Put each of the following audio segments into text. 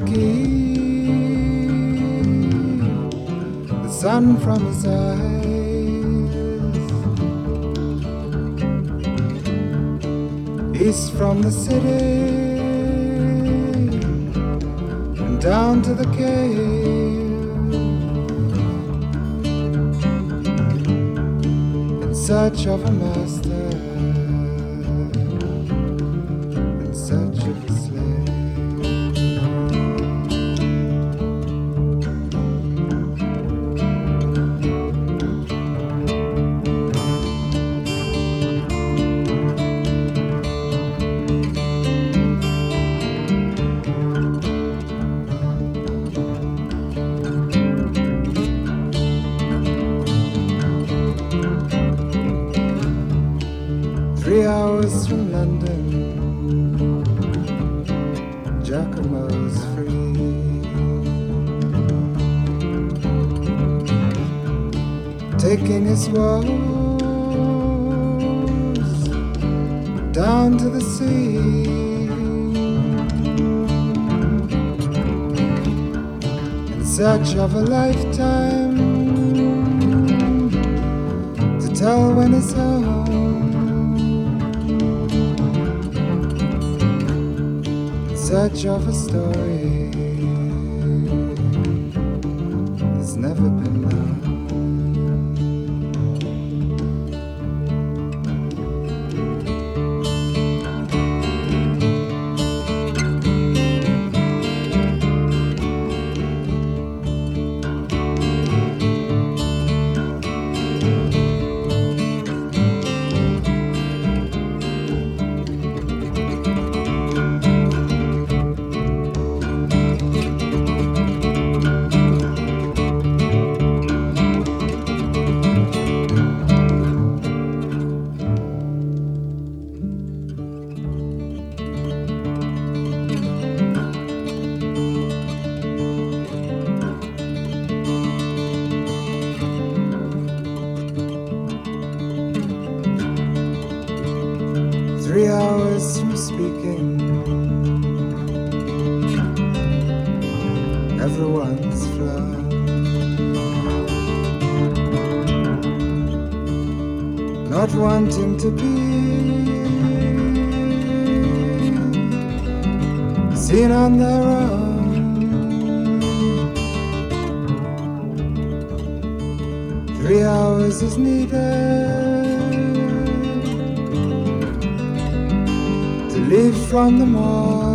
keep the sun from his eyes. Of a lifetime to tell when he's home. In search of a story Not wanting to be seen on their own. Three hours is needed. to leave from the mall.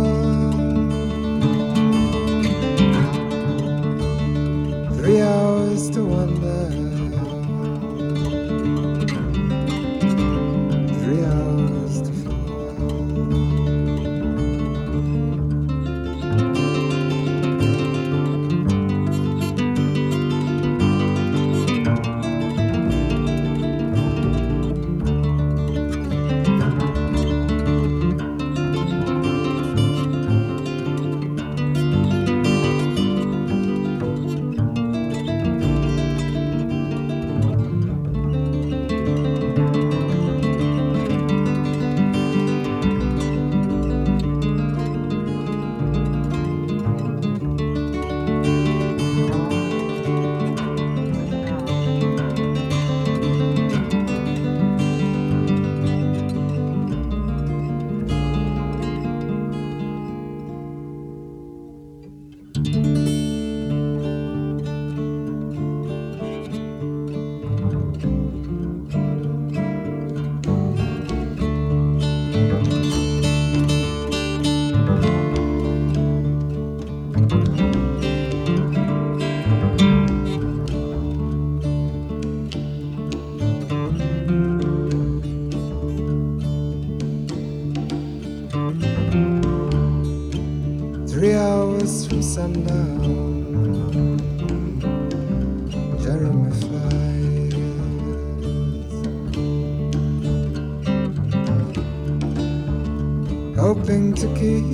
hoping to keep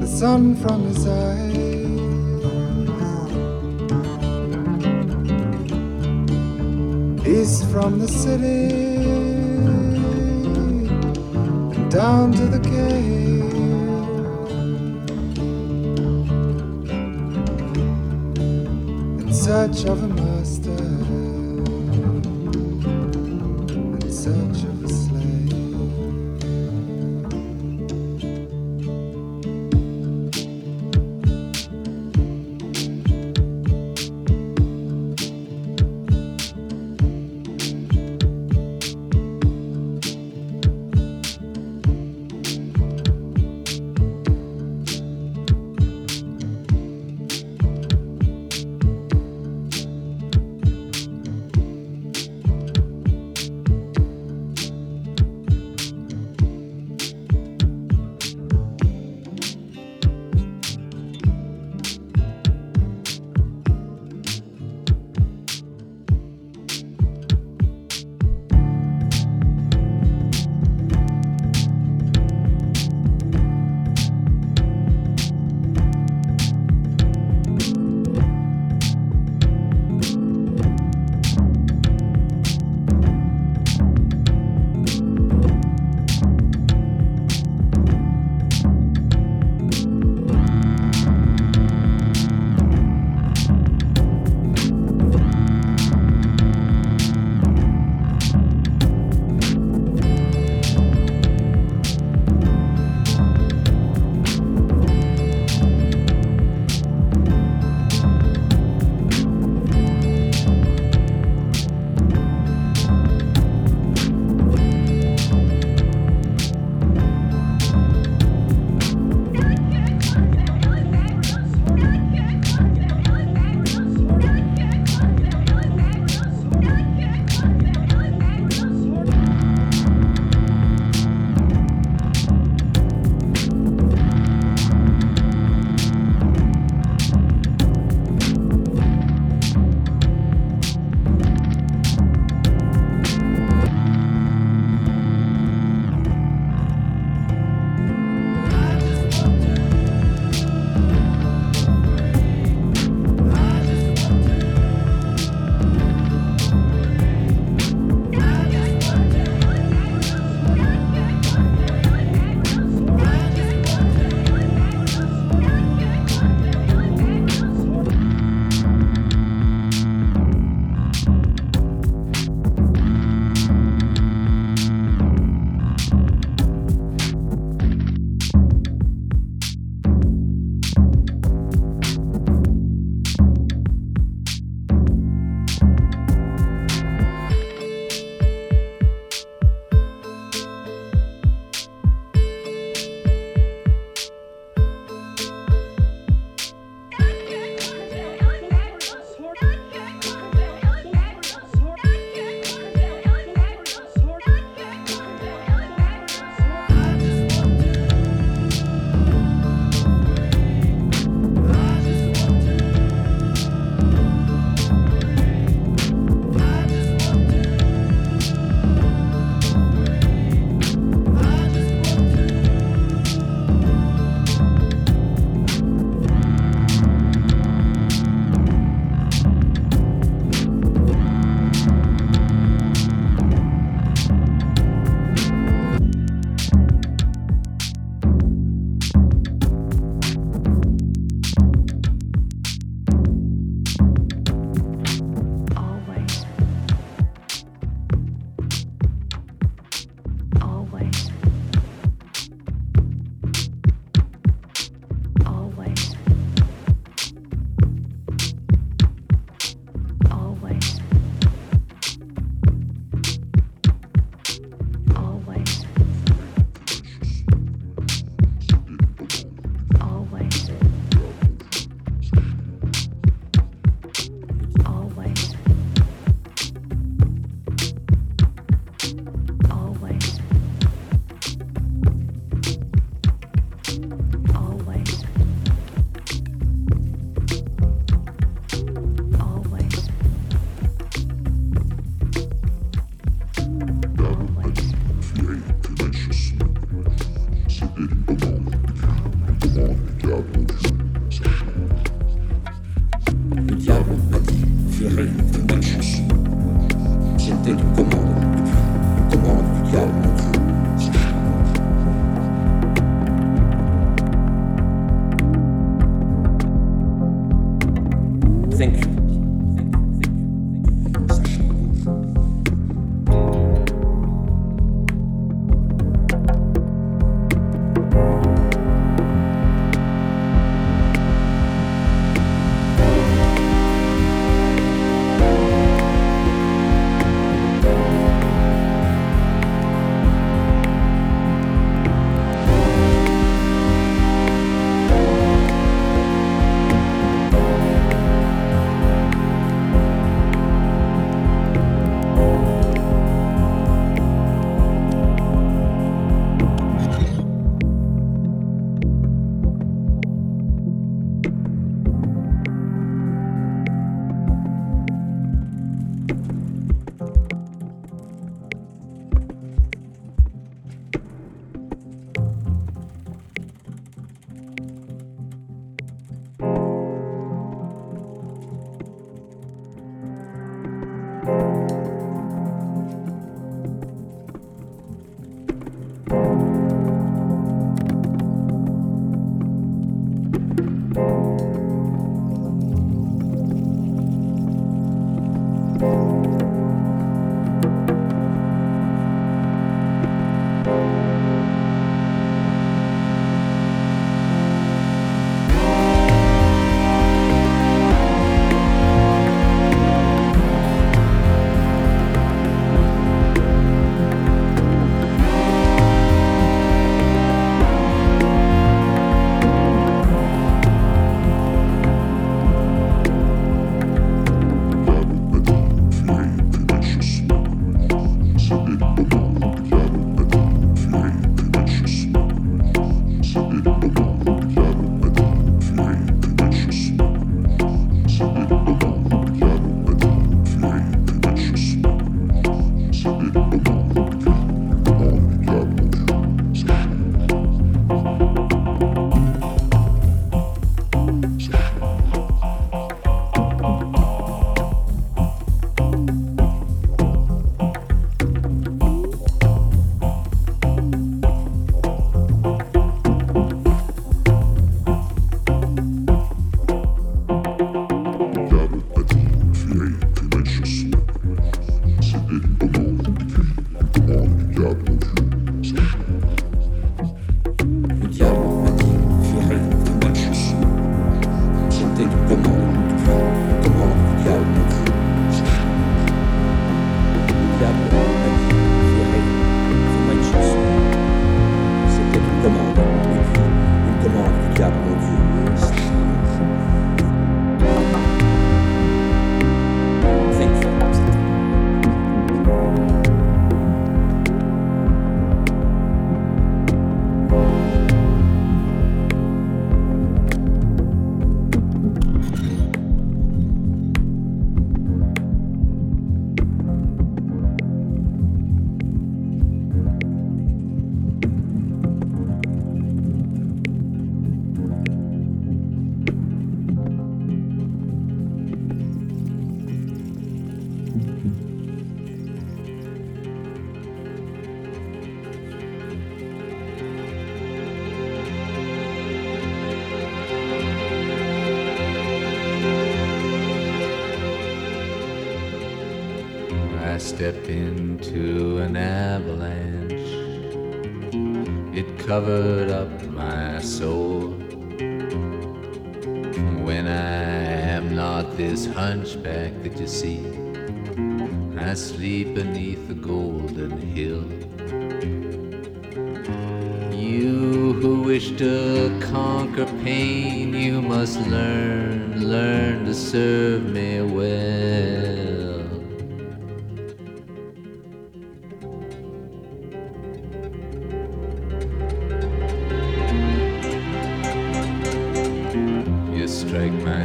the sun from his eyes. East from the city and down to the cave. In search of a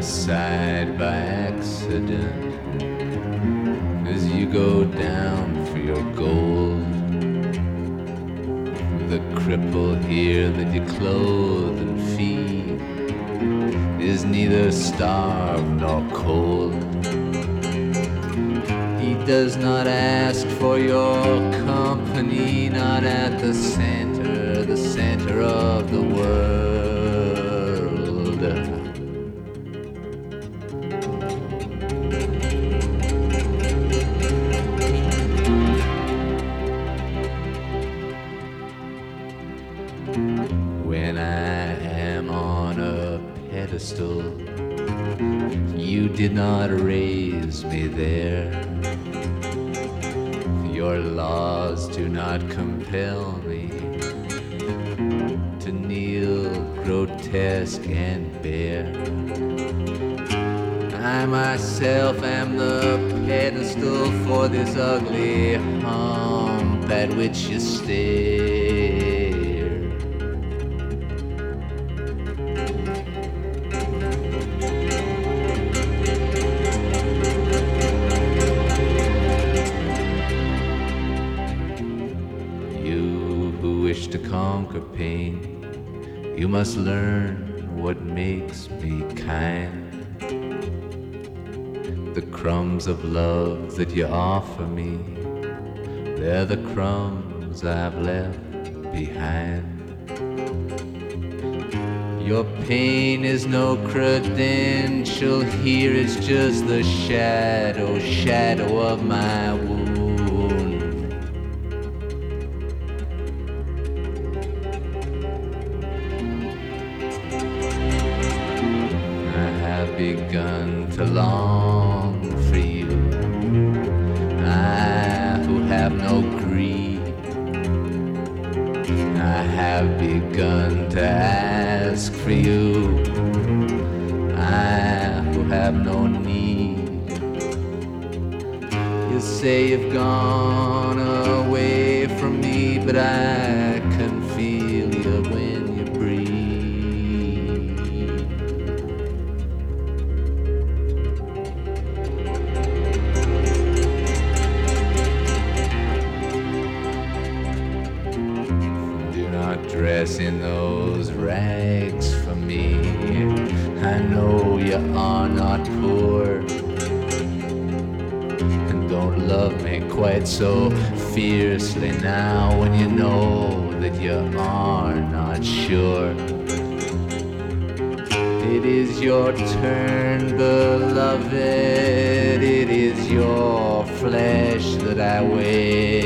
side by accident as you go down for your gold. The cripple here that you clothe and feed is neither starved nor cold. He does not ask for your company, not at the center, the center of the world. This ugly hump at which you stare. You who wish to conquer pain, you must learn crumbs of love that you offer me, they're the crumbs I've left behind. Your pain is no credential here, it's just the shadow, shadow of my wound. I have begun to long begun to ask for you. I who have no need. You say you've gone away from me, but I quite so fiercely now when you know that you are not sure. It is your turn, beloved. It is your flesh that I wear.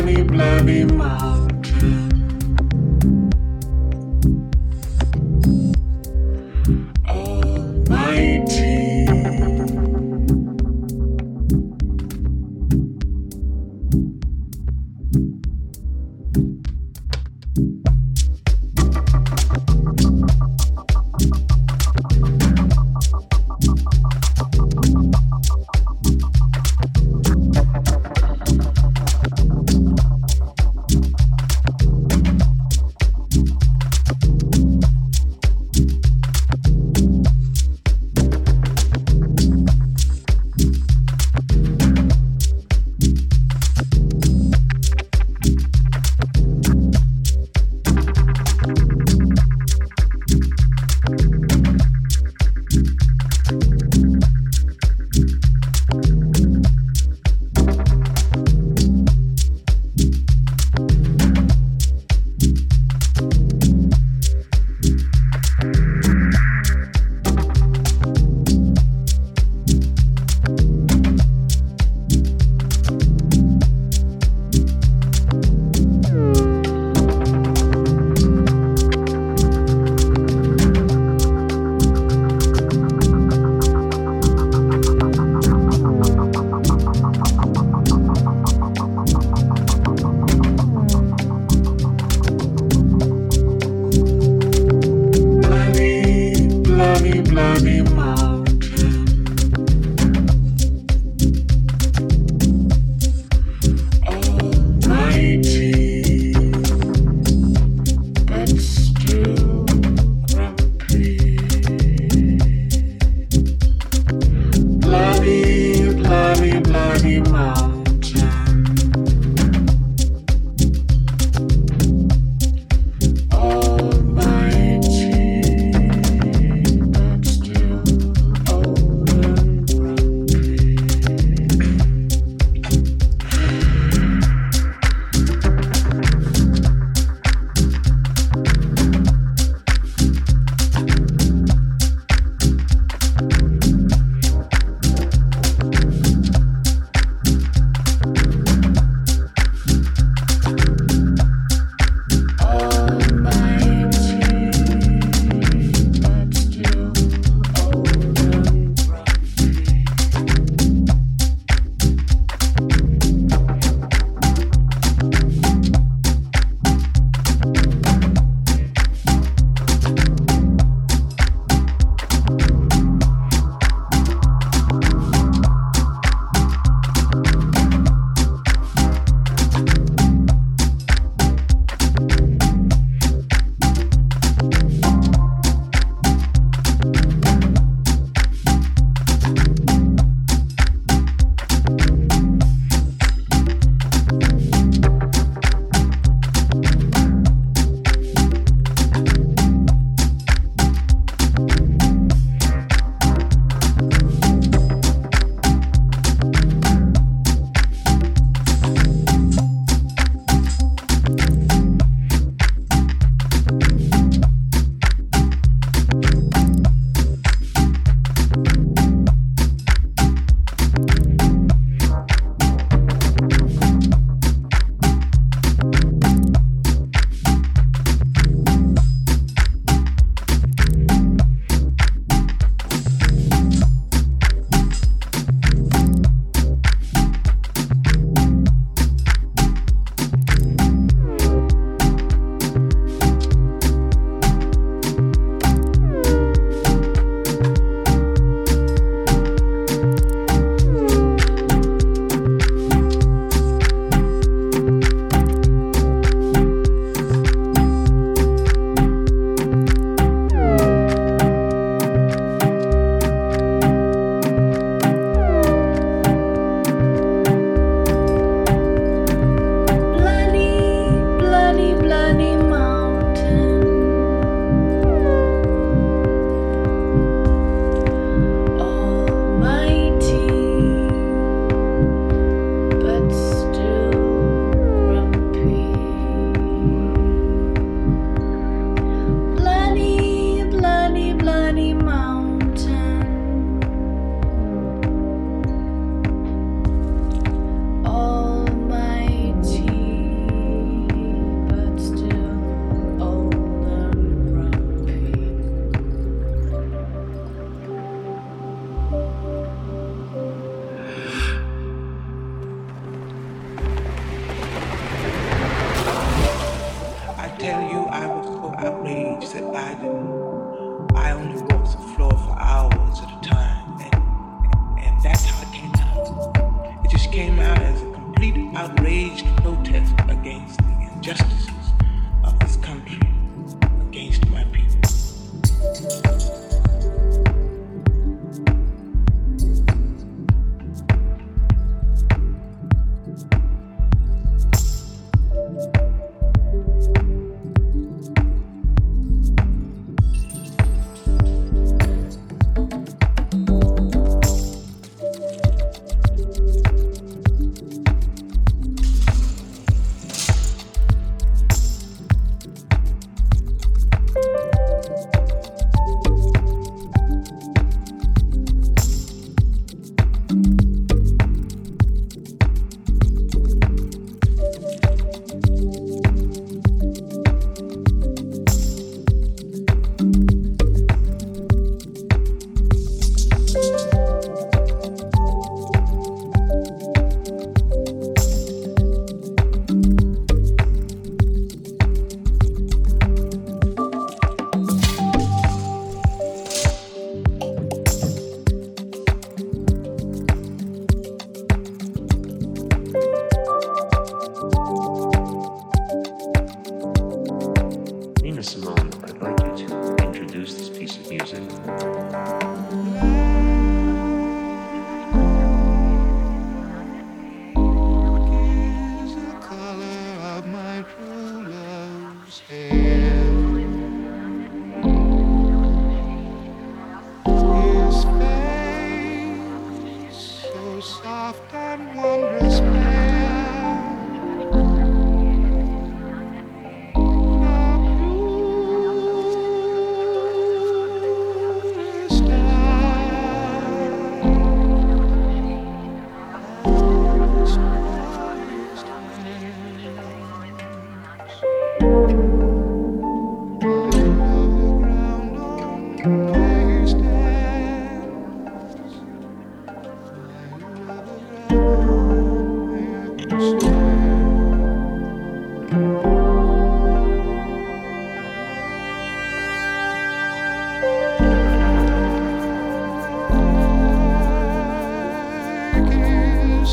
blabby, blabby mouth. Mouth.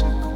person.